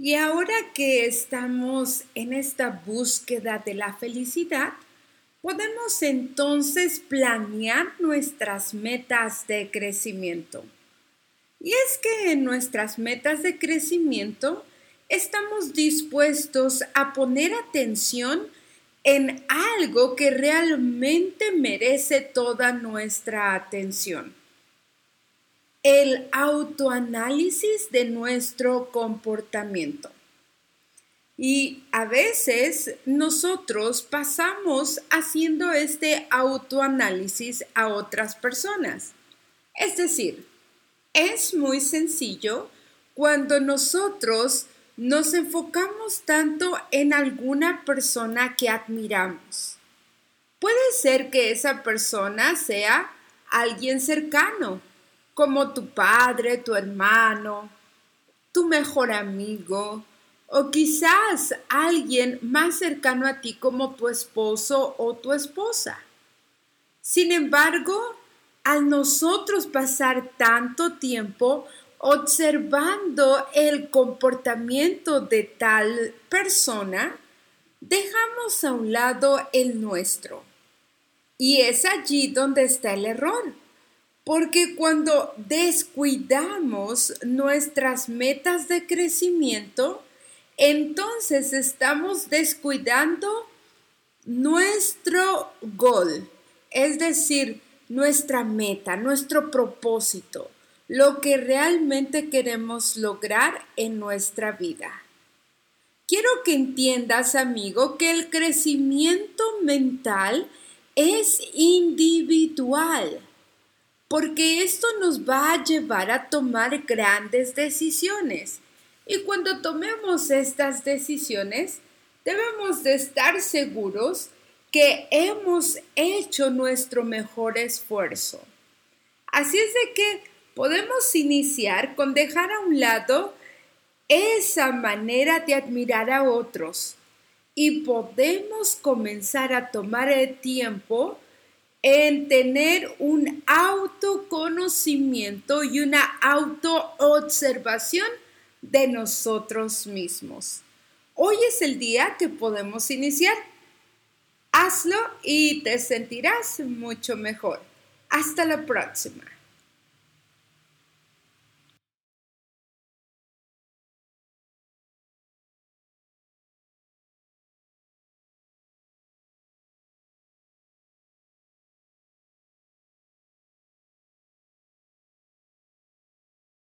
Y ahora que estamos en esta búsqueda de la felicidad, podemos entonces planear nuestras metas de crecimiento. Y es que en nuestras metas de crecimiento estamos dispuestos a poner atención en algo que realmente merece toda nuestra atención. El autoanálisis de nuestro comportamiento. Y a veces nosotros pasamos haciendo este autoanálisis a otras personas. Es decir, es muy sencillo cuando nosotros nos enfocamos tanto en alguna persona que admiramos. Puede ser que esa persona sea alguien cercano, como tu padre, tu hermano, tu mejor amigo, o quizás alguien más cercano a ti como tu esposo o tu esposa. Sin embargo, al nosotros pasar tanto tiempo observando el comportamiento de tal persona, dejamos a un lado el nuestro. Y es allí donde está el error. Porque cuando descuidamos nuestras metas de crecimiento, entonces estamos descuidando nuestro gol, es decir, nuestra meta, nuestro propósito, lo que realmente queremos lograr en nuestra vida. Quiero que entiendas, amigo, que el crecimiento mental es individual, porque esto nos va a llevar a tomar grandes decisiones y cuando tomemos estas decisiones, debemos de estar seguros que hemos hecho nuestro mejor esfuerzo. Así es de que podemos iniciar con dejar a un lado esa manera de admirar a otros y podemos comenzar a tomar el tiempo en tener un autoconocimiento y una autoobservación de nosotros mismos. Hoy es el día que podemos iniciar. Hazlo y te sentirás mucho mejor. Hasta la próxima.